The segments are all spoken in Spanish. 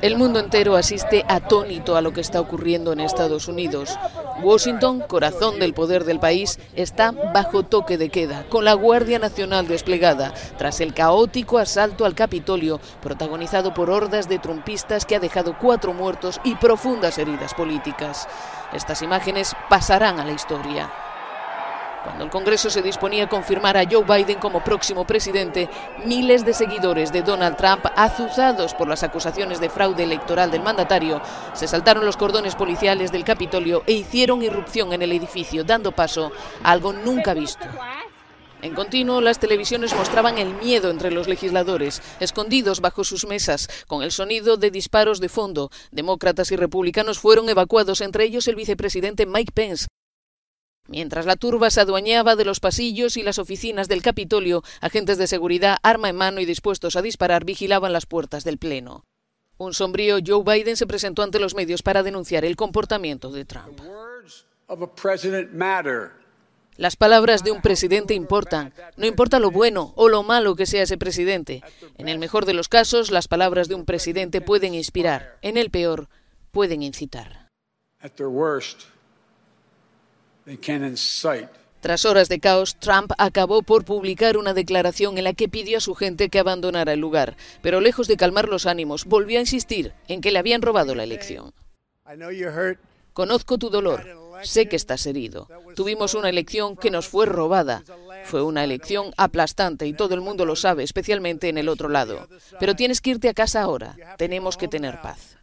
El mundo entero asiste atónito a lo que está ocurriendo en Estados Unidos. Washington, corazón del poder del país, está bajo toque de queda, con la Guardia Nacional desplegada, tras el caótico asalto al Capitolio, protagonizado por hordas de trumpistas que ha dejado cuatro muertos y profundas heridas políticas. Estas imágenes pasarán a la historia. Cuando el Congreso se disponía a confirmar a Joe Biden como próximo presidente, miles de seguidores de Donald Trump, azuzados por las acusaciones de fraude electoral del mandatario, se saltaron los cordones policiales del Capitolio e hicieron irrupción en el edificio, dando paso a algo nunca visto. En continuo, las televisiones mostraban el miedo entre los legisladores, escondidos bajo sus mesas, con el sonido de disparos de fondo. Demócratas y republicanos fueron evacuados, entre ellos el vicepresidente Mike Pence, Mientras la turba se adueñaba de los pasillos y las oficinas del Capitolio, agentes de seguridad, arma en mano y dispuestos a disparar, vigilaban las puertas del Pleno. Un sombrío Joe Biden se presentó ante los medios para denunciar el comportamiento de Trump. Las palabras de un presidente importan. No importa lo bueno o lo malo que sea ese presidente. En el mejor de los casos, las palabras de un presidente pueden inspirar. En el peor, pueden incitar. Tras horas de caos, Trump acabó por publicar una declaración en la que pidió a su gente que abandonara el lugar, pero lejos de calmar los ánimos, volvió a insistir en que le habían robado la elección. Conozco tu dolor, sé que estás herido. Tuvimos una elección que nos fue robada. Fue una elección aplastante y todo el mundo lo sabe, especialmente en el otro lado. Pero tienes que irte a casa ahora. Tenemos que tener paz.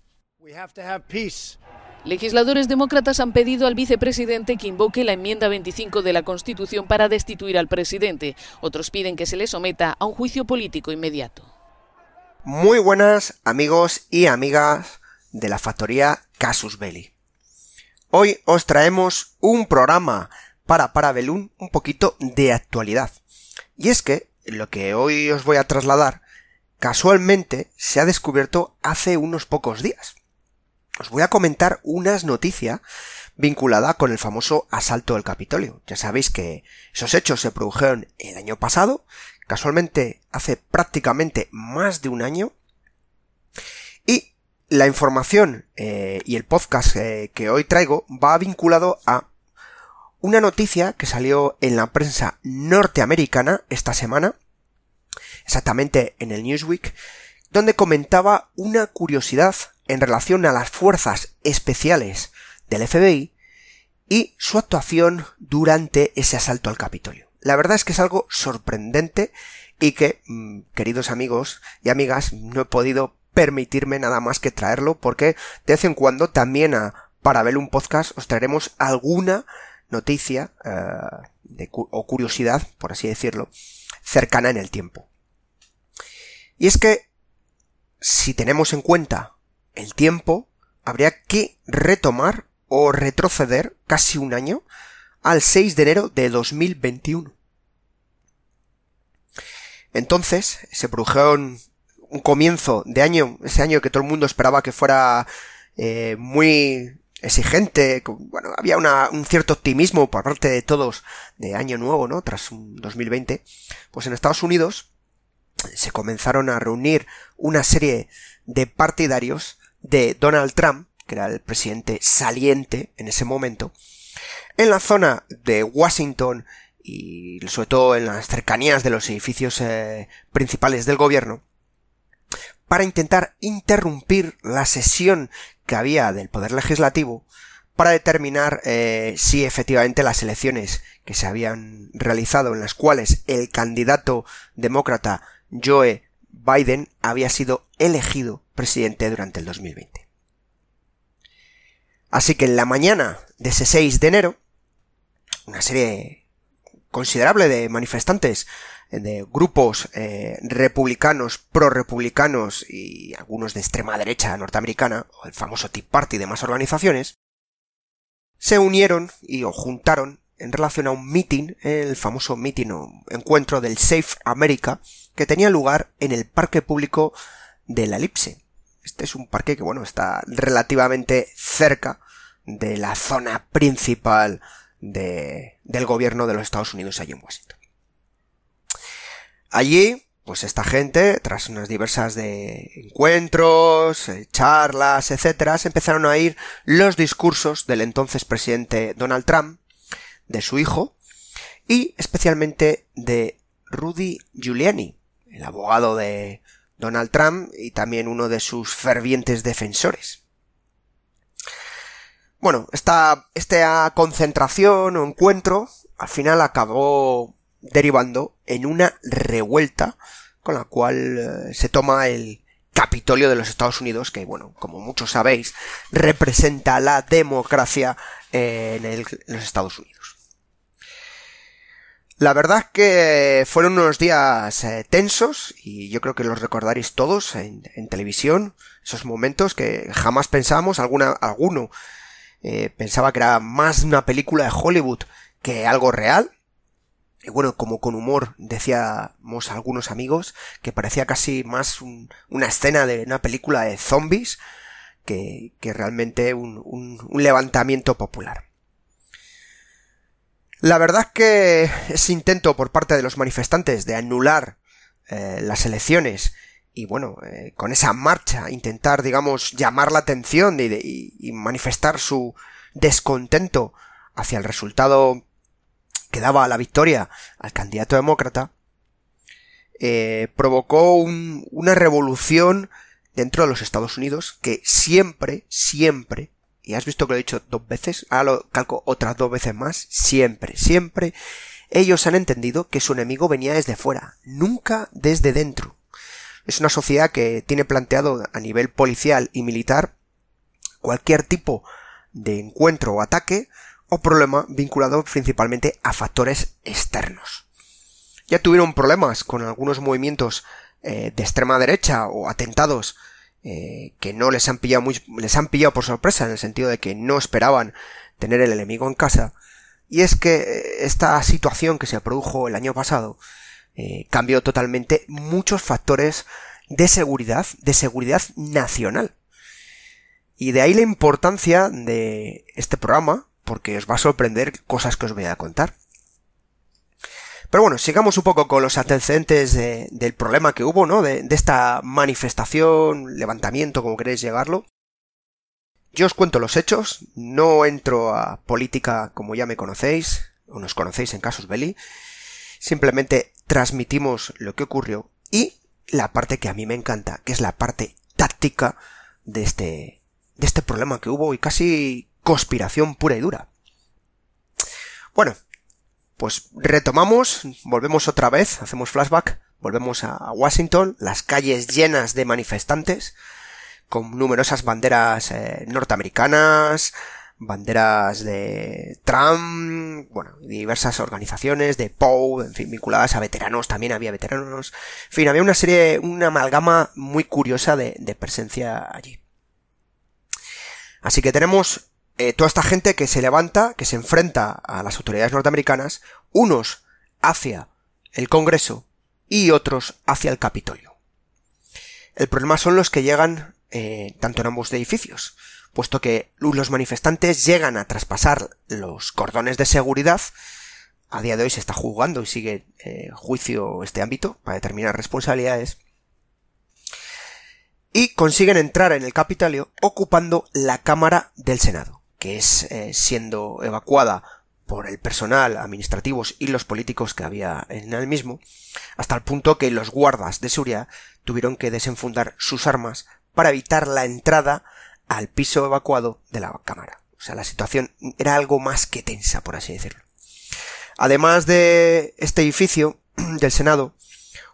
Legisladores demócratas han pedido al vicepresidente que invoque la enmienda 25 de la Constitución para destituir al presidente. Otros piden que se le someta a un juicio político inmediato. Muy buenas amigos y amigas de la factoría Casus Belli. Hoy os traemos un programa para Parabellum un poquito de actualidad. Y es que lo que hoy os voy a trasladar casualmente se ha descubierto hace unos pocos días os voy a comentar unas noticias vinculada con el famoso asalto del Capitolio. Ya sabéis que esos hechos se produjeron el año pasado, casualmente hace prácticamente más de un año, y la información eh, y el podcast eh, que hoy traigo va vinculado a una noticia que salió en la prensa norteamericana esta semana, exactamente en el Newsweek, donde comentaba una curiosidad en relación a las fuerzas especiales del FBI y su actuación durante ese asalto al Capitolio. La verdad es que es algo sorprendente y que, mm, queridos amigos y amigas, no he podido permitirme nada más que traerlo porque de vez en cuando también a para ver un podcast os traeremos alguna noticia eh, o curiosidad, por así decirlo, cercana en el tiempo. Y es que si tenemos en cuenta el tiempo, habría que retomar o retroceder casi un año al 6 de enero de 2021. Entonces se produjo un, comienzo de año, ese año que todo el mundo esperaba que fuera eh, muy exigente, bueno, había un cierto optimismo por parte de todos de año nuevo, ¿no? Tras un 2020, pues en Estados Unidos se comenzaron a reunir una serie de partidarios de Donald Trump, que era el presidente saliente en ese momento, en la zona de Washington y sobre todo en las cercanías de los edificios eh, principales del gobierno, para intentar interrumpir la sesión que había del Poder Legislativo para determinar eh, si efectivamente las elecciones que se habían realizado en las cuales el candidato demócrata Joe Biden había sido elegido presidente durante el 2020. Así que en la mañana de ese 6 de enero, una serie considerable de manifestantes de grupos eh, republicanos, pro-republicanos y algunos de extrema derecha norteamericana, o el famoso Tea Party y demás organizaciones, se unieron y o juntaron en relación a un meeting, el famoso meeting o encuentro del Safe America, que tenía lugar en el parque público de la Elipse. Este es un parque que, bueno, está relativamente cerca de la zona principal de, del gobierno de los Estados Unidos allí en Washington. Allí, pues esta gente, tras unas diversas de encuentros, eh, charlas, etcétera, se empezaron a oír los discursos del entonces presidente Donald Trump, de su hijo, y especialmente de Rudy Giuliani, el abogado de Donald Trump y también uno de sus fervientes defensores. Bueno, esta, esta concentración o encuentro al final acabó derivando en una revuelta con la cual eh, se toma el Capitolio de los Estados Unidos, que bueno, como muchos sabéis, representa la democracia en, los Estados Unidos. La verdad es que fueron unos días eh, tensos y yo creo que los recordaréis todos en, televisión, esos momentos que jamás pensamos, alguna, alguno eh, pensaba que era más una película de Hollywood que algo real, y bueno, como con humor decíamos algunos amigos, que parecía casi más una escena de una película de zombies que, realmente un, levantamiento popular. La verdad es que ese intento por parte de los manifestantes de anular eh, las elecciones y bueno, eh, con esa marcha intentar, digamos, llamar la atención y manifestar su descontento hacia el resultado que daba la victoria al candidato demócrata, eh, provocó una revolución dentro de los Estados Unidos que siempre, siempre, y has visto que lo he dicho dos veces, ahora lo calco otras dos veces más, siempre, siempre, ellos han entendido que su enemigo venía desde fuera, nunca desde dentro. Es una sociedad que tiene planteado a nivel policial y militar cualquier tipo de encuentro o ataque o problema vinculado principalmente a factores externos. Ya tuvieron problemas con algunos movimientos eh, de extrema derecha o atentados eh, que no les han pillado muy, les han pillado por sorpresa en el sentido de que no esperaban tener el enemigo en casa. Y es que eh, esta situación que se produjo el año pasado cambió totalmente muchos factores de seguridad, de seguridad nacional. Y de ahí la importancia de este programa, porque os va a sorprender cosas que os voy a contar. Pero bueno, sigamos un poco con los antecedentes del problema que hubo, ¿no? De, esta manifestación, levantamiento, como queréis llegarlo. Yo os cuento los hechos, no entro a política como ya me conocéis, o nos conocéis en Casus Belli, simplemente transmitimos lo que ocurrió y la parte que a mí me encanta, que es la parte táctica de este, de este problema que hubo y casi conspiración pura y dura. Bueno, pues retomamos, volvemos otra vez, hacemos flashback, volvemos a Washington, las calles llenas de manifestantes, con numerosas banderas eh, norteamericanas, banderas de Trump, bueno, diversas organizaciones de POW, en fin, vinculadas a veteranos, también había veteranos, en fin, había una serie, una amalgama muy curiosa de, de presencia allí. Así que tenemos eh, toda esta gente que se levanta, que se enfrenta a las autoridades norteamericanas, unos hacia el Congreso y otros hacia el Capitolio. El problema son los que llegan eh, tanto en ambos edificios, puesto que los manifestantes llegan a traspasar los cordones de seguridad. A día de hoy se está juzgando y sigue eh, juicio este ámbito para determinar responsabilidades y consiguen entrar en el Capitolio ocupando la Cámara del Senado que es eh, siendo evacuada por el personal, administrativos y los políticos que había en el mismo, hasta el punto que los guardas de seguridad tuvieron que desenfundar sus armas para evitar la entrada al piso evacuado de la cámara. O sea, la situación era algo más que tensa, por así decirlo. Además de este edificio del Senado,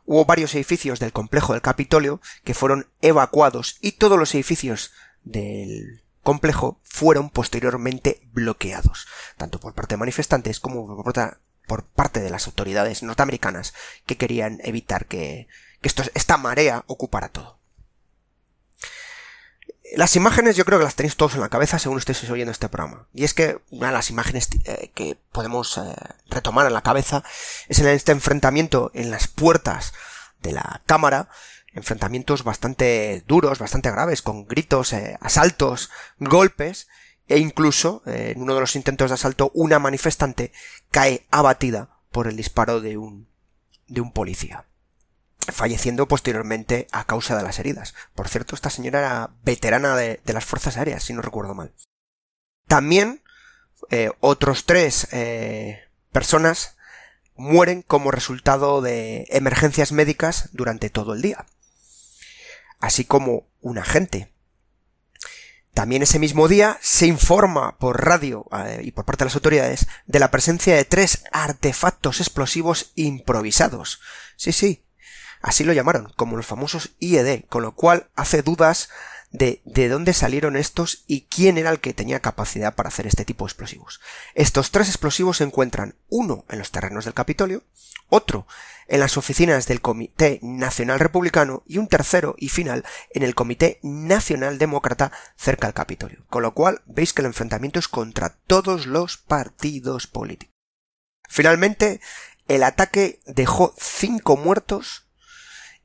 hubo varios edificios del complejo del Capitolio que fueron evacuados y todos los edificios del complejo fueron posteriormente bloqueados, tanto por parte de manifestantes como por, parte de las autoridades norteamericanas que querían evitar que, esta marea ocupara todo. Las imágenes yo creo que las tenéis todos en la cabeza según estéis oyendo este programa. Y es que una de las imágenes eh, que podemos eh, retomar en la cabeza es en este enfrentamiento en las puertas de la cámara enfrentamientos bastante duros, bastante graves, con gritos, eh, asaltos, golpes, e incluso eh, en uno de los intentos de asalto una manifestante cae abatida por el disparo de un de un policía. falleciendo posteriormente a causa de las heridas. Por cierto, esta señora era veterana de, las Fuerzas Aéreas, si no recuerdo mal. También eh, otros tres personas mueren como resultado de emergencias médicas durante todo el día. Así como un agente. También ese mismo día se informa por radio eh, y por parte de las autoridades de la presencia de tres artefactos explosivos improvisados. Sí, sí, así lo llamaron, como los famosos IED, con lo cual hace dudas de, de dónde salieron estos y quién era el que tenía capacidad para hacer este tipo de explosivos. Estos tres explosivos se encuentran uno en los terrenos del Capitolio, otro en las oficinas del Comité Nacional Republicano y un tercero y final en el Comité Nacional Demócrata cerca del Capitolio. Con lo cual veis que el enfrentamiento es contra todos los partidos políticos. Finalmente, el ataque dejó cinco muertos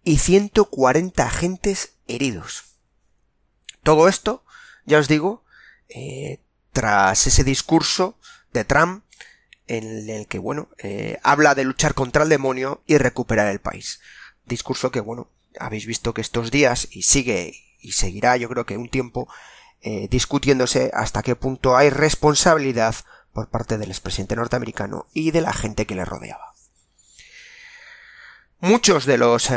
y 140 agentes heridos. Todo esto, ya os digo, eh, tras ese discurso de Trump en el que, bueno, eh, habla de luchar contra el demonio y recuperar el país. Discurso que, bueno, habéis visto que estos días y sigue y seguirá, yo creo que un tiempo, eh, discutiéndose hasta qué punto hay responsabilidad por parte del expresidente norteamericano y de la gente que le rodeaba. Muchos de los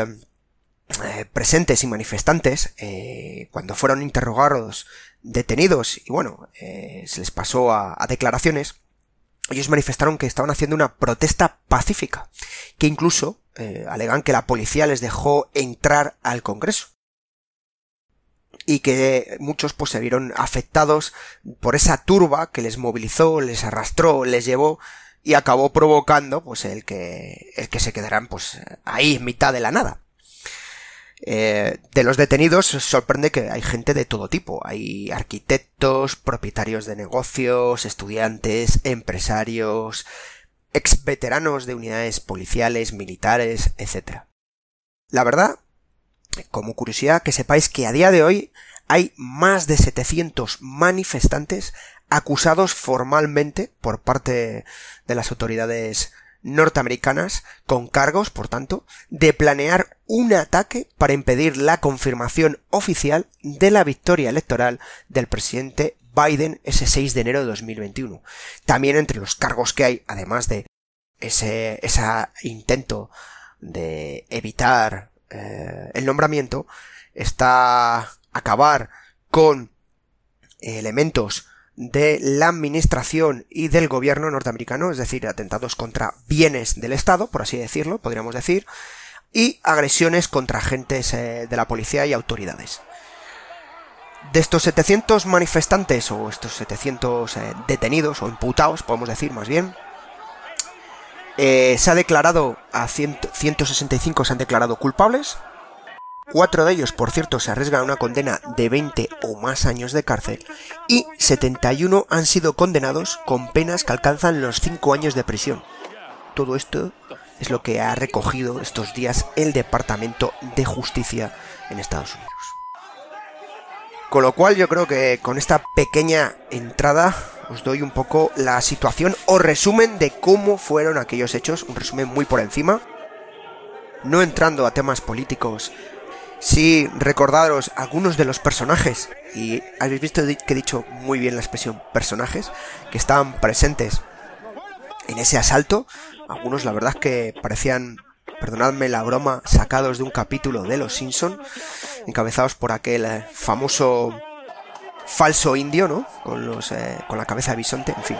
presentes y manifestantes, eh, cuando fueron interrogados, detenidos y bueno, eh, se les pasó a, declaraciones, ellos manifestaron que estaban haciendo una protesta pacífica, que incluso alegan que la policía les dejó entrar al Congreso y que muchos pues se vieron afectados por esa turba que les movilizó, les arrastró, les llevó y acabó provocando pues el que el que se quedaran pues ahí en mitad de la nada. Eh, de los detenidos sorprende que hay gente de todo tipo. Hay arquitectos, propietarios de negocios, estudiantes, empresarios, ex veteranos de unidades policiales, militares, etc. La verdad, como curiosidad, que sepáis que a día de hoy hay más de 700 manifestantes acusados formalmente por parte de las autoridades norteamericanas con cargos, por tanto, de planear un ataque para impedir la confirmación oficial de la victoria electoral del presidente Biden ese 6 de enero de 2021. También entre los cargos que hay, además de ese, ese intento de evitar eh, el nombramiento, está acabar con elementos de la administración y del gobierno norteamericano, es decir, atentados contra bienes del Estado, por así decirlo, podríamos decir, y agresiones contra agentes eh, de la policía y autoridades. De estos 700 manifestantes o estos 700 eh, detenidos o imputados, podemos decir más bien, eh, se ha declarado a 165 se han declarado culpables, Cuatro de ellos, por cierto, se arriesgan a una condena de 20 o más años de cárcel y 71 han sido condenados con penas que alcanzan los 5 años de prisión. Todo esto es lo que ha recogido estos días el Departamento de Justicia en Estados Unidos. Con lo cual yo creo que con esta pequeña entrada os doy un poco la situación o resumen de cómo fueron aquellos hechos, un resumen muy por encima, no entrando a temas políticos Sí, recordaros algunos de los personajes, y habéis visto que he dicho muy bien la expresión personajes, que estaban presentes en ese asalto. Algunos la verdad que parecían, perdonadme la broma, sacados de un capítulo de Los Simpson, encabezados por aquel eh, famoso falso indio, ¿no? Con los, eh, con la cabeza de bisonte, en fin.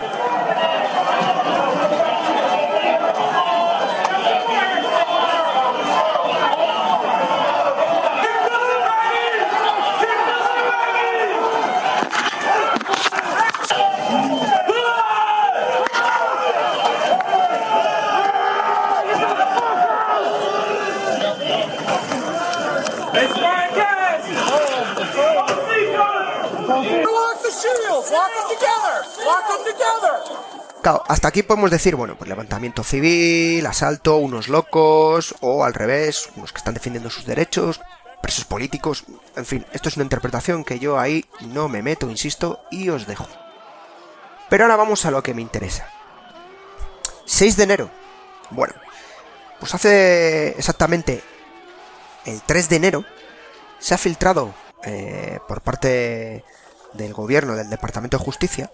Hasta aquí podemos decir, bueno, pues levantamiento civil, asalto, unos locos, o al revés, unos que están defendiendo sus derechos, presos políticos, en fin, esto es una interpretación que yo ahí no me meto, insisto, y os dejo. Pero ahora vamos a lo que me interesa. 6 de enero. Bueno, pues hace exactamente el 3 de enero, se ha filtrado eh, por parte del gobierno del Departamento de Justicia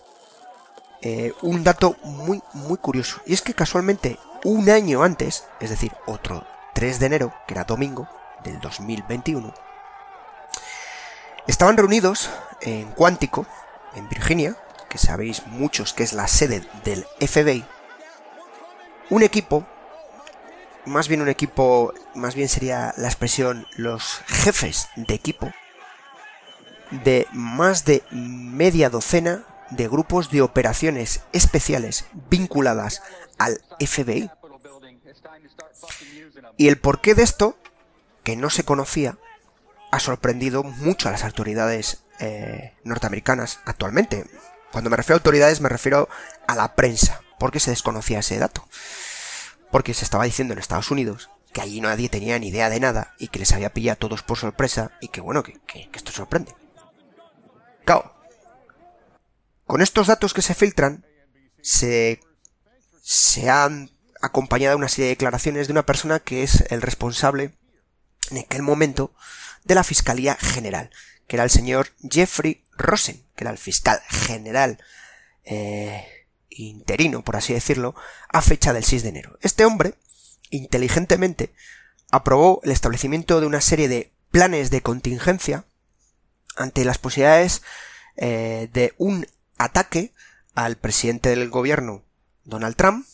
eh, un dato muy, muy curioso. Y es que casualmente un año antes, es decir, otro 3 de enero, que era domingo del 2021, estaban reunidos en Cuántico, en Virginia, que sabéis muchos que es la sede del FBI, un equipo, más bien un equipo, más bien sería la expresión los jefes de equipo, de más de media docena de grupos de operaciones especiales vinculadas al FBI. Y el porqué de esto, que no se conocía, ha sorprendido mucho a las autoridades eh, norteamericanas actualmente. Cuando me refiero a autoridades me refiero a la prensa, porque se desconocía ese dato. Porque se estaba diciendo en Estados Unidos que allí nadie tenía ni idea de nada y que les había pillado a todos por sorpresa y que bueno, que, que esto sorprende. Claro, con estos datos que se filtran, se, se han acompañado una serie de declaraciones de una persona que es el responsable en aquel momento de la Fiscalía General, que era el señor Jeffrey Rosen, que era el fiscal general eh, interino, por así decirlo, a fecha del 6 de enero. Este hombre, inteligentemente, aprobó el establecimiento de una serie de planes de contingencia ante las posibilidades eh, de un ataque al presidente del gobierno Donald Trump,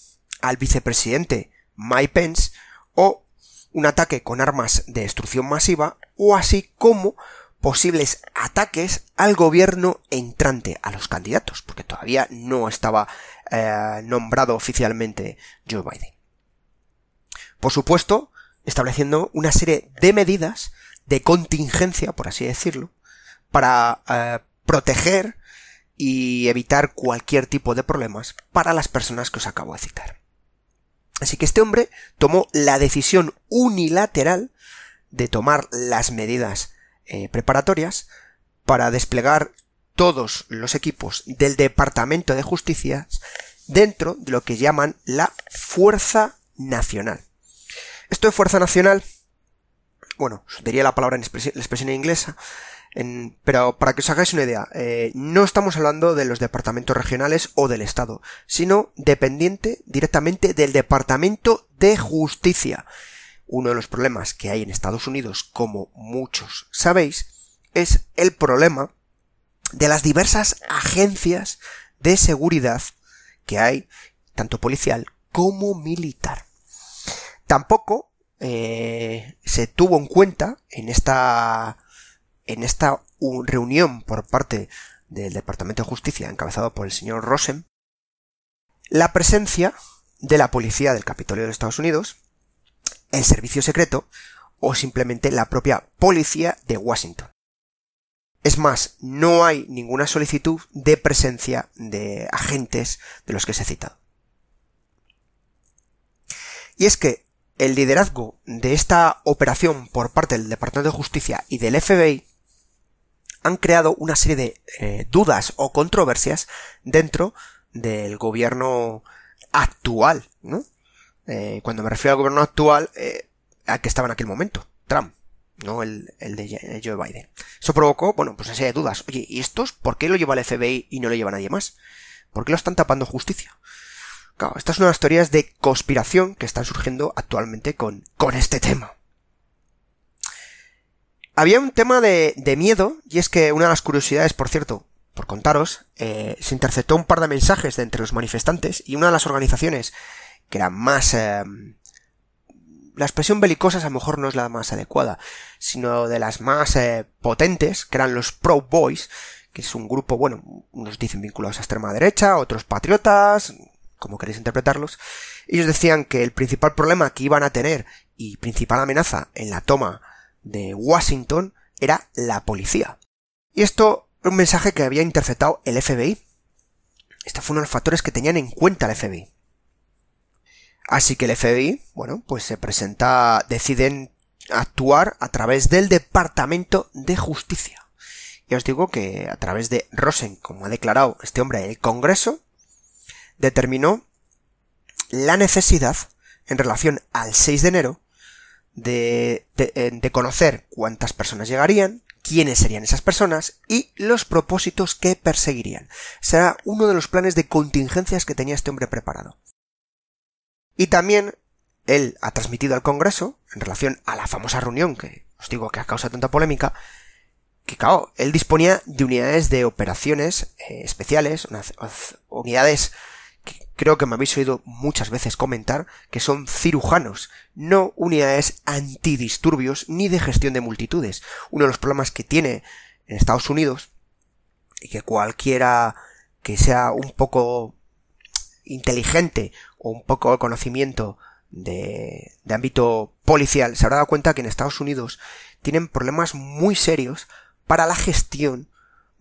al vicepresidente Mike Pence o un ataque con armas de destrucción masiva o así como posibles ataques al gobierno entrante, a los candidatos, porque todavía no estaba eh, nombrado oficialmente Joe Biden. Por supuesto, estableciendo una serie de medidas de contingencia, por así decirlo, para eh, proteger y evitar cualquier tipo de problemas para las personas que os acabo de citar. Así que este hombre tomó la decisión unilateral de tomar las medidas eh, preparatorias para desplegar todos los equipos del Departamento de Justicia dentro de lo que llaman la Fuerza Nacional. Esto de Fuerza Nacional, bueno, diría la palabra en la expresión inglesa, pero para que os hagáis una idea, eh, no estamos hablando de los departamentos regionales o del Estado, sino dependiente directamente del Departamento de Justicia. Uno de los problemas que hay en Estados Unidos, como muchos sabéis, es el problema de las diversas agencias de seguridad que hay, tanto policial como militar. Tampoco eh, se tuvo en cuenta en esta en esta reunión por parte del Departamento de Justicia encabezado por el señor Rosen, la presencia de la policía del Capitolio de Estados Unidos, el servicio secreto o simplemente la propia policía de Washington. Es más, no hay ninguna solicitud de presencia de agentes de los que se ha citado. Y es que el liderazgo de esta operación por parte del Departamento de Justicia y del FBI han creado una serie de eh, dudas o controversias dentro del gobierno actual, ¿no? Eh, cuando me refiero al gobierno actual, eh, al que estaba en aquel momento, Trump, no el, de Joe Biden. Eso provocó, bueno, pues una serie de dudas. Oye, ¿y estos por qué lo lleva el FBI y no lo lleva nadie más? ¿Por qué lo están tapando justicia? Claro, estas son unas teorías de conspiración que están surgiendo actualmente con, con este tema. Había un tema de, miedo, y es que una de las curiosidades, por cierto, por contaros, eh, se interceptó un par de mensajes de entre los manifestantes y una de las organizaciones que era más... Eh, la expresión belicosas a lo mejor no es la más adecuada, sino de las más eh, potentes, que eran los Pro Boys, que es un grupo, bueno, unos dicen vinculados a extrema derecha, otros patriotas, como queréis interpretarlos. Ellos decían que el principal problema que iban a tener y principal amenaza en la toma de Washington era la policía. Y esto un mensaje que había interceptado el FBI. Este fue uno de los factores que tenían en cuenta el FBI. Así que el FBI, bueno, pues se presenta, deciden actuar a través del Departamento de Justicia. Y os digo que a través de Rosen, como ha declarado este hombre el Congreso, determinó la necesidad en relación al 6 de enero de, de, conocer cuántas personas llegarían, quiénes serían esas personas y los propósitos que perseguirían. Será uno de los planes de contingencias que tenía este hombre preparado. Y también él ha transmitido al Congreso, en relación a la famosa reunión que os digo que ha causado tanta polémica, que claro, él disponía de unidades de operaciones eh, especiales, unidades creo que me habéis oído muchas veces comentar, que son cirujanos, no unidades antidisturbios ni de gestión de multitudes. Uno de los problemas que tiene en Estados Unidos, y que cualquiera que sea un poco inteligente o un poco de conocimiento de, de ámbito policial se habrá dado cuenta que en Estados Unidos tienen problemas muy serios para la gestión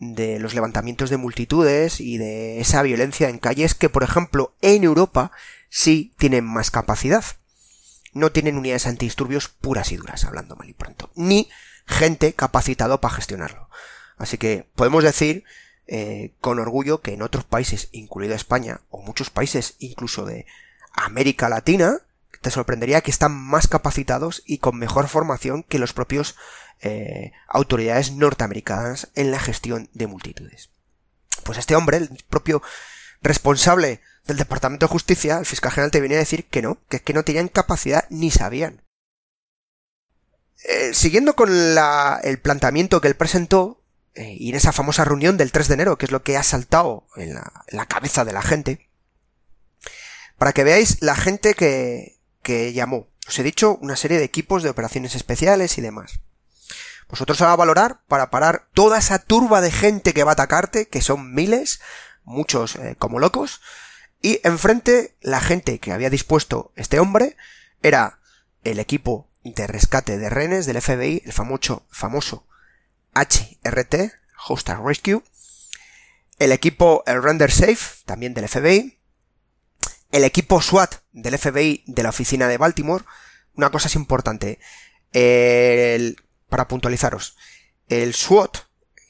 de los levantamientos de multitudes y de esa violencia en calles que, por ejemplo, en Europa sí tienen más capacidad. No tienen unidades antidisturbios puras y duras, hablando mal y pronto, ni gente capacitado para gestionarlo. Así que podemos decir eh, con orgullo que en otros países, incluido España, o muchos países incluso de América Latina, te sorprendería que están más capacitados y con mejor formación que los propios eh, autoridades norteamericanas en la gestión de multitudes. Pues este hombre, el propio responsable del Departamento de Justicia, el fiscal general, te venía a decir que no, que es que no tenían capacidad ni sabían. Eh, siguiendo con el planteamiento que él presentó, eh, y en esa famosa reunión del 3 de enero, que es lo que ha saltado en la cabeza de la gente, para que veáis la gente que, que llamó. Os he dicho una serie de equipos de operaciones especiales y demás. Vosotros se a valorar para parar toda esa turba de gente que va a atacarte, que son miles, muchos eh, como locos, y enfrente la gente que había dispuesto este hombre era el equipo de rescate de renes del FBI, el famoso, famoso HRT, Hostile Rescue, el equipo el Render Safe, también del FBI, el equipo SWAT del FBI de la oficina de Baltimore, una cosa es importante, para puntualizaros, el SWAT,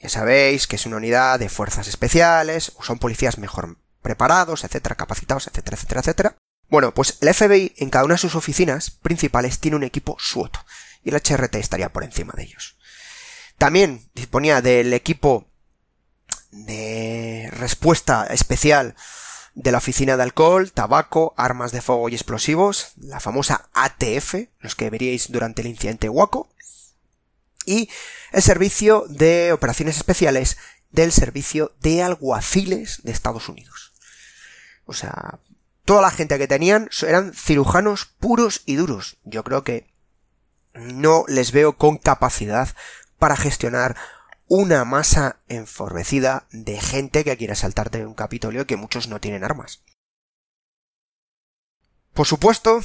ya sabéis que es una unidad de fuerzas especiales, son policías mejor preparados, etcétera, capacitados, etcétera, etcétera, etcétera. Bueno, pues el FBI en cada una de sus oficinas principales tiene un equipo SWAT y el HRT estaría por encima de ellos. También disponía del equipo de respuesta especial de la Oficina de Alcohol, Tabaco, Armas de Fuego y Explosivos, la famosa ATF, los que veríais durante el incidente Waco, y el Servicio de Operaciones Especiales del Servicio de Alguaciles de Estados Unidos. O sea, toda la gente que tenían eran cirujanos puros y duros. Yo creo que no les veo con capacidad para gestionar una masa enforvecida de gente que quiere saltarte un Capitolio que muchos no tienen armas. Por supuesto,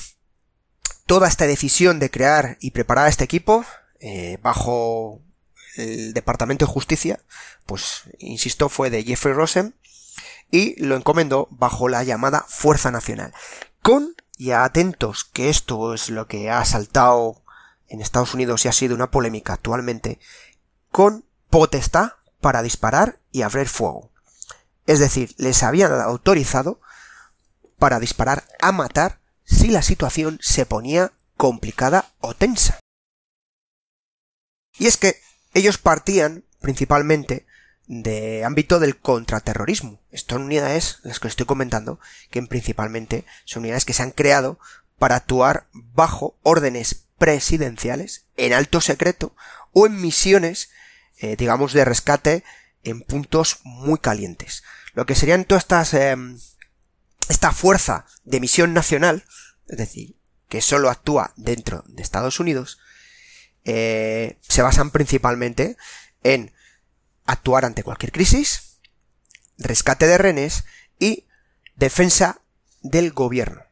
toda esta decisión de crear y preparar este equipo eh, bajo el Departamento de Justicia, pues, insisto, fue de Jeffrey Rosen y lo encomendó bajo la llamada Fuerza Nacional. Con, y atentos que esto es lo que ha saltado en Estados Unidos y ha sido una polémica actualmente, con potestad para disparar y abrir fuego. Es decir, les habían autorizado para disparar a matar si la situación se ponía complicada o tensa. Y es que ellos partían principalmente de ámbito del contraterrorismo. Estas unidades, las que estoy comentando, que principalmente son unidades que se han creado para actuar bajo órdenes presidenciales, en alto secreto, o en misiones eh, digamos, de rescate en puntos muy calientes. Lo que serían todas estas, em, esta fuerza de misión nacional, es decir, que solo actúa dentro de Estados Unidos, eh, se basan principalmente en actuar ante cualquier crisis, rescate de renes y defensa del gobierno.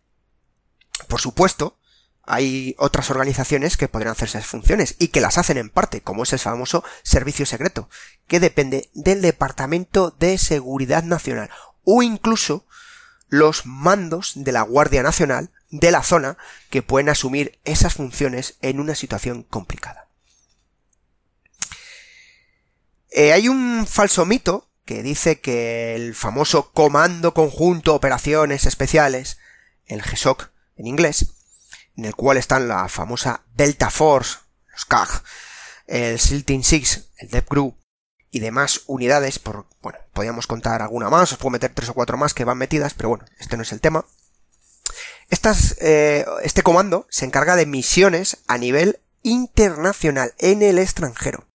Por supuesto, hay otras organizaciones que podrían hacer esas funciones y que las hacen en parte, como es el famoso servicio secreto, que depende del Departamento de Seguridad Nacional o incluso los mandos de la Guardia Nacional de la zona que pueden asumir esas funciones en una situación complicada. Eh, hay un falso mito que dice que el famoso Comando Conjunto Operaciones Especiales, el GESOC en inglés, en el cual están la famosa Delta Force, los CAG, el SEAL Team 6, el Dev Group y demás unidades, por, bueno, podríamos contar alguna más, os puedo meter tres o cuatro más que van metidas, pero bueno, este no es el tema. Estas, eh, este comando se encarga de misiones a nivel internacional en el extranjero,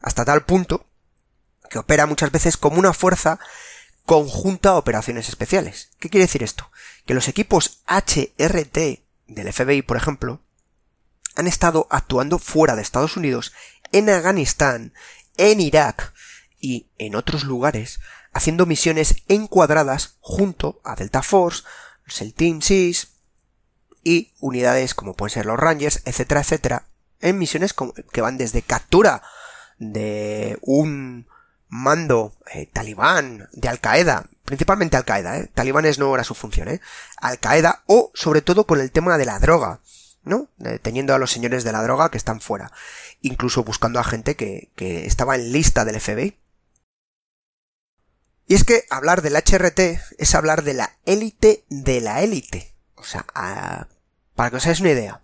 hasta tal punto que opera muchas veces como una fuerza conjunta a operaciones especiales. ¿Qué quiere decir esto? Que los equipos HRT del FBI, por ejemplo, han estado actuando fuera de Estados Unidos, en Afganistán, en Irak y en otros lugares, haciendo misiones encuadradas junto a Delta Force, el Team 6 y unidades como pueden ser los Rangers, etcétera, etcétera, en misiones que van desde captura de un mando eh, talibán de Al Qaeda, principalmente Al Qaeda, eh, talibanes no era su función, eh, Al Qaeda o sobre todo con el tema de la droga, ¿no? teniendo a los señores de la droga que están fuera, incluso buscando a gente que, que estaba en lista del FBI. Y es que hablar del HRT es hablar de la élite de la élite. O sea, para que os hagáis una idea.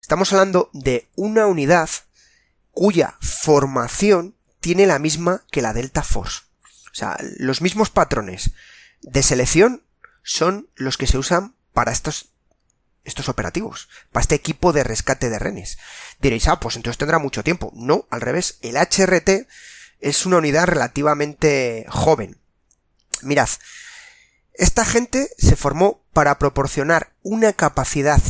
Estamos hablando de una unidad cuya formación tiene la misma que la Delta Force. O sea, los mismos patrones de selección son los que se usan para estos, estos operativos, para este equipo de rescate de renes. Diréis, ah, pues entonces tendrá mucho tiempo. No, al revés, el HRT es una unidad relativamente joven. Mirad, esta gente se formó para proporcionar una capacidad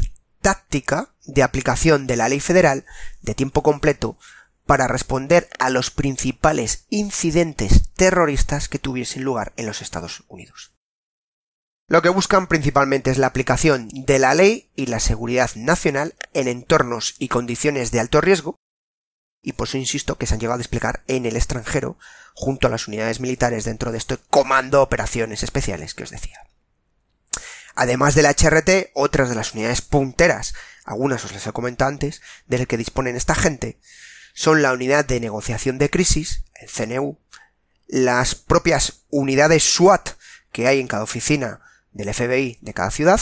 táctica de aplicación de la ley federal de tiempo completo para responder a los principales incidentes terroristas que tuviesen lugar en los Estados Unidos. Lo que buscan principalmente es la aplicación de la ley y la seguridad nacional en entornos y condiciones de alto riesgo, y por eso insisto que se han llegado a explicar en el extranjero junto a las unidades militares dentro de este comando operaciones especiales que os decía. Además del HRT, otras de las unidades punteras, algunas os las he comentado antes, del que disponen esta gente, son la unidad de negociación de crisis, el CNU, las propias unidades SWAT que hay en cada oficina del FBI de cada ciudad,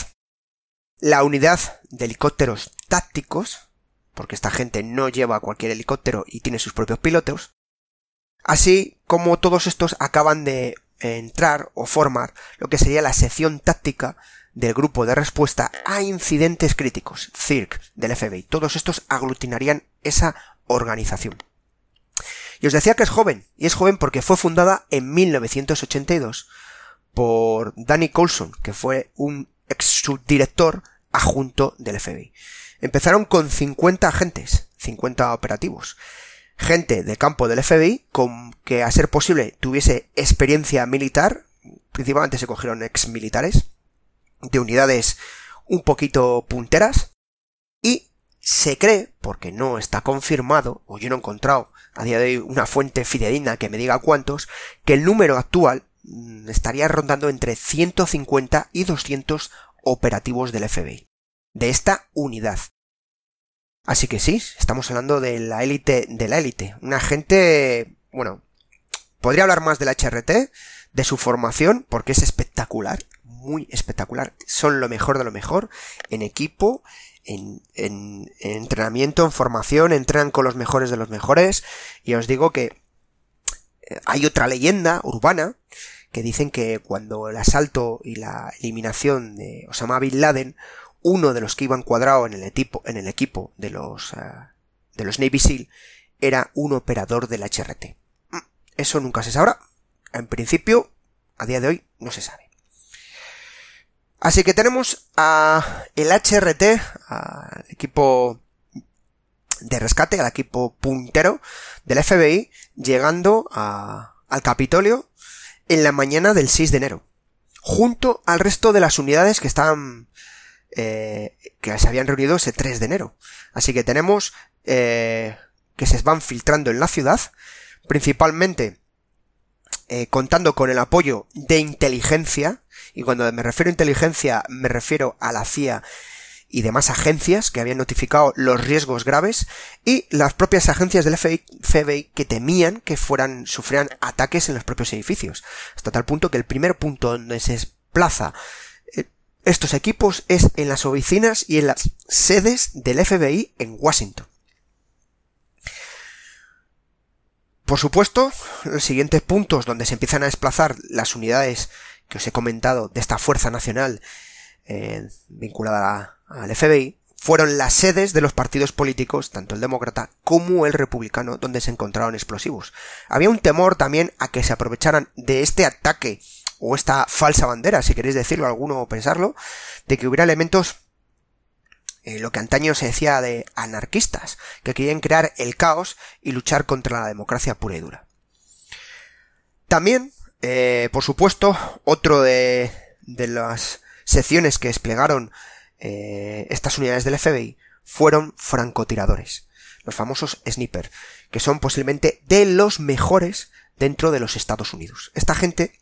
la unidad de helicópteros tácticos, porque esta gente no lleva cualquier helicóptero y tiene sus propios pilotos, así como todos estos acaban de entrar o formar lo que sería la sección táctica del grupo de respuesta a incidentes críticos, CIRC, del FBI. Todos estos aglutinarían esa organización. Y os decía que es joven, y es joven porque fue fundada en 1982 por Danny Colson, que fue un ex subdirector adjunto del FBI. Empezaron con 50 agentes, 50 operativos. Gente de campo del FBI, con que a ser posible tuviese experiencia militar, principalmente se cogieron ex militares, de unidades un poquito punteras, se cree, porque no está confirmado, o yo no he encontrado a día de hoy una fuente fidedigna que me diga cuántos, que el número actual mm, estaría rondando entre 150 y 200 operativos del FBI, de esta unidad. Así que sí, estamos hablando de la élite de la élite, una gente, bueno, podría hablar más del HRT, de su formación, porque es espectacular, muy espectacular, son lo mejor de lo mejor, en equipo, en, entrenamiento, en formación, entrenan con los mejores de los mejores, y os digo que eh, hay otra leyenda urbana que dicen que cuando el asalto y la eliminación de Osama Bin Laden, uno de los que iban cuadrado en el equipo, en el equipo de los, eh, de los Navy SEAL era un operador del HRT. Mm, eso nunca se sabrá. En principio, a día de hoy, no se sabe. Así que tenemos a el HRT, al equipo de rescate, al equipo puntero del FBI, llegando al Capitolio en la mañana del 6 de enero, junto al resto de las unidades que estaban eh, que se habían reunido ese 3 de enero. Así que tenemos eh, que se van filtrando en la ciudad, principalmente eh, contando con el apoyo de inteligencia, y cuando me refiero a inteligencia me refiero a la CIA y demás agencias que habían notificado los riesgos graves y las propias agencias del FBI que temían que fueran, sufrieran ataques en los propios edificios. Hasta tal punto que el primer punto donde se desplaza eh, estos equipos es en las oficinas y en las sedes del FBI en Washington. Por supuesto, los siguientes puntos donde se empiezan a desplazar las unidades que os he comentado de esta Fuerza Nacional eh, vinculada al FBI fueron las sedes de los partidos políticos, tanto el demócrata como el republicano, donde se encontraron explosivos. Había un temor también a que se aprovecharan de este ataque o esta falsa bandera, si queréis decirlo alguno o pensarlo, de que hubiera elementos eh, lo que antaño se decía de anarquistas, que querían crear el caos y luchar contra la democracia pura y dura. También, eh, por supuesto, otro de, de las secciones que desplegaron eh, estas unidades del FBI fueron francotiradores, los famosos sniper, que son posiblemente de los mejores dentro de los Estados Unidos. Esta gente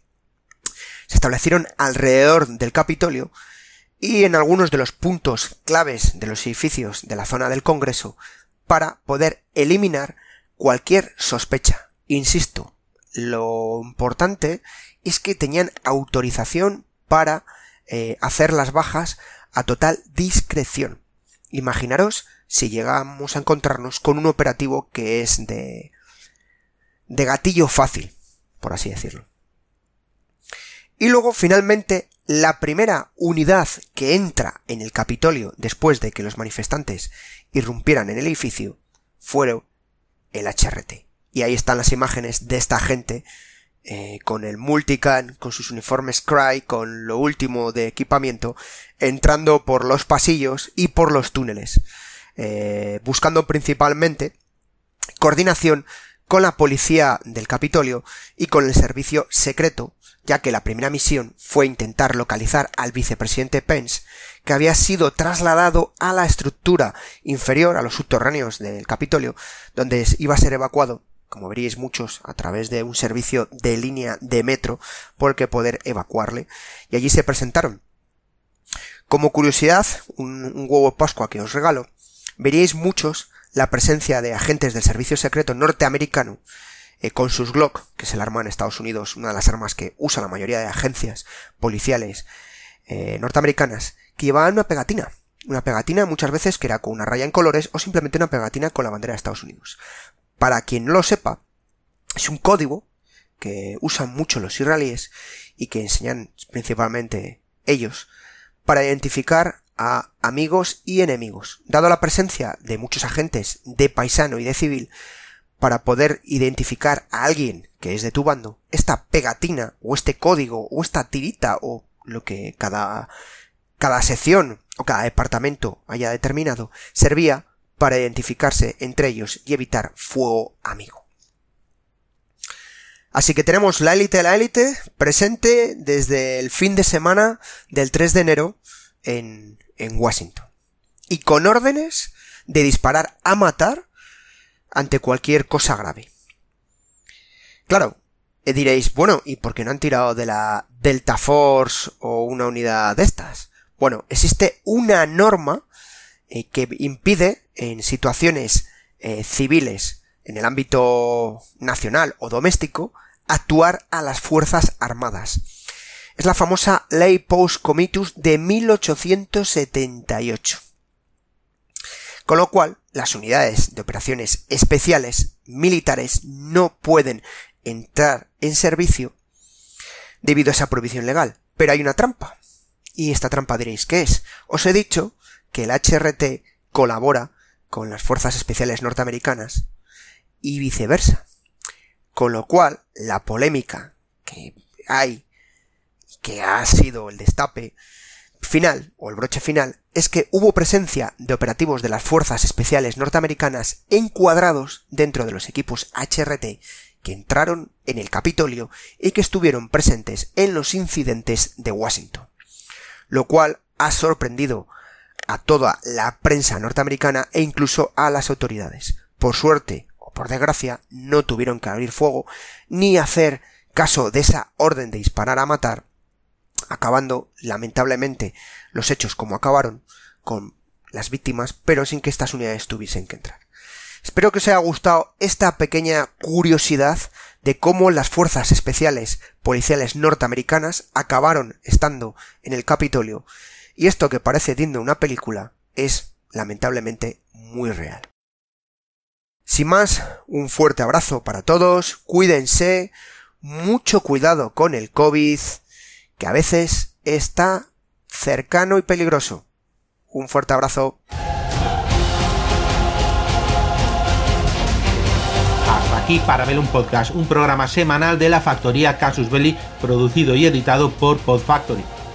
se establecieron alrededor del Capitolio y en algunos de los puntos claves de los edificios de la zona del Congreso para poder eliminar cualquier sospecha. Insisto, lo importante es que tenían autorización para eh, hacer las bajas a total discreción. Imaginaros si llegamos a encontrarnos con un operativo que es de de gatillo fácil, por así decirlo. Y luego, finalmente, la primera unidad que entra en el Capitolio después de que los manifestantes irrumpieran en el edificio fueron el HRT. Y ahí están las imágenes de esta gente eh, con el multican, con sus uniformes Cry, con lo último de equipamiento, entrando por los pasillos y por los túneles, eh, buscando principalmente coordinación con la policía del Capitolio y con el servicio secreto ya que la primera misión fue intentar localizar al vicepresidente Pence, que había sido trasladado a la estructura inferior, a los subterráneos del Capitolio, donde iba a ser evacuado, como veríais muchos, a través de un servicio de línea de metro, por el que poder evacuarle, y allí se presentaron. Como curiosidad, un, un huevo Pascua que os regalo, veríais muchos la presencia de agentes del servicio secreto norteamericano eh, con sus Glock, que es el arma en Estados Unidos, una de las armas que usa la mayoría de agencias policiales eh, norteamericanas, que llevaban una pegatina. Una pegatina muchas veces que era con una raya en colores o simplemente una pegatina con la bandera de Estados Unidos. Para quien no lo sepa, es un código que usan mucho los israelíes y que enseñan principalmente ellos para identificar a amigos y enemigos. Dado la presencia de muchos agentes de paisano y de civil, para poder identificar a alguien que es de tu bando, esta pegatina o este código o esta tirita o lo que cada, cada sección o cada departamento haya determinado servía para identificarse entre ellos y evitar fuego amigo. Así que tenemos la élite de la élite presente desde el fin de semana del 3 de enero en, en Washington. Y con órdenes de disparar a matar ante cualquier cosa grave. Claro, eh, diréis, bueno, ¿y por qué no han tirado de la Delta Force o una unidad de estas? Bueno, existe una norma eh, que impide en situaciones eh, civiles en el ámbito nacional o doméstico actuar a las Fuerzas Armadas. Es la famosa Ley Post Comitus de 1878. Con lo cual, las unidades de operaciones especiales militares no pueden entrar en servicio debido a esa prohibición legal. Pero hay una trampa. Y esta trampa diréis, ¿qué es? Os he dicho que el HRT colabora con las fuerzas especiales norteamericanas y viceversa. Con lo cual, la polémica que hay, que ha sido el destape final, o el broche final, es que hubo presencia de operativos de las fuerzas especiales norteamericanas encuadrados dentro de los equipos HRT que entraron en el Capitolio y que estuvieron presentes en los incidentes de Washington. Lo cual ha sorprendido a toda la prensa norteamericana e incluso a las autoridades. Por suerte o por desgracia no tuvieron que abrir fuego ni hacer caso de esa orden de disparar a matar acabando lamentablemente los hechos como acabaron con las víctimas, pero sin que estas unidades tuviesen que entrar. Espero que os haya gustado esta pequeña curiosidad de cómo las fuerzas especiales policiales norteamericanas acabaron estando en el Capitolio Y esto que parece digno de una película es, lamentablemente, muy real. Sin más, un fuerte abrazo para todos, cuídense, mucho cuidado con el COVID, que a veces está cercano y peligroso. Un fuerte abrazo. Hasta aquí para ver un podcast, un programa semanal de la factoría Casus Belli, producido y editado por Podfactory.